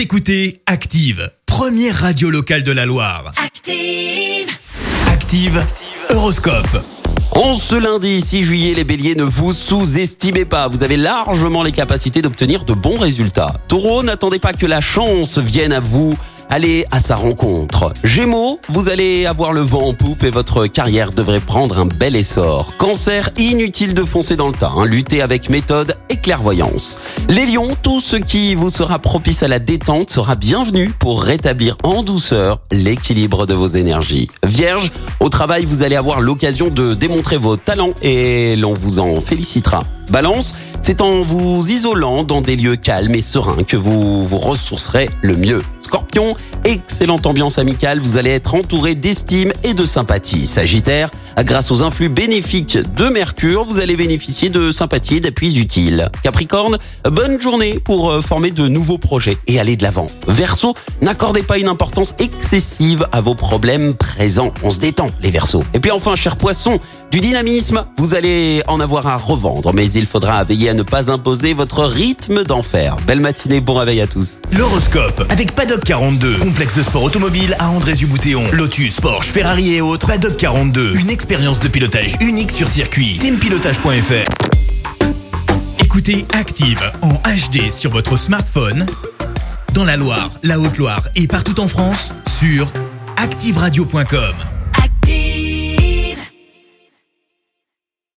Vous écoutez Active, première radio locale de la Loire. Active. Active, Horoscope. En ce lundi 6 juillet, les béliers, ne vous sous-estimez pas. Vous avez largement les capacités d'obtenir de bons résultats. Taureau, n'attendez pas que la chance vienne à vous. Allez à sa rencontre. Gémeaux, vous allez avoir le vent en poupe et votre carrière devrait prendre un bel essor. Cancer, inutile de foncer dans le tas. Hein. Luttez avec méthode et clairvoyance. Les lions, tout ce qui vous sera propice à la détente sera bienvenu pour rétablir en douceur l'équilibre de vos énergies. Vierge, au travail, vous allez avoir l'occasion de démontrer vos talents et l'on vous en félicitera. Balance, c'est en vous isolant dans des lieux calmes et sereins que vous vous ressourcerez le mieux. Scorpion, excellente ambiance amicale, vous allez être entouré d'estime et de sympathie. Sagittaire, grâce aux influx bénéfiques de Mercure, vous allez bénéficier de sympathie et d'appuis utiles. Capricorne, bonne journée pour euh, former de nouveaux projets et aller de l'avant. Verseau, n'accordez pas une importance excessive à vos problèmes présents. On se détend, les Verseaux. Et puis enfin, cher Poisson, du dynamisme, vous allez en avoir à revendre, il faudra veiller à ne pas imposer votre rythme d'enfer. Belle matinée, bon réveil à tous. L'horoscope avec Paddock 42, complexe de sport automobile à André-Boutéon, Lotus, Porsche, Ferrari et autres. Paddock 42, une expérience de pilotage unique sur circuit. Teampilotage.fr. Écoutez Active en HD sur votre smartphone, dans la Loire, la Haute-Loire et partout en France, sur activeradio.com.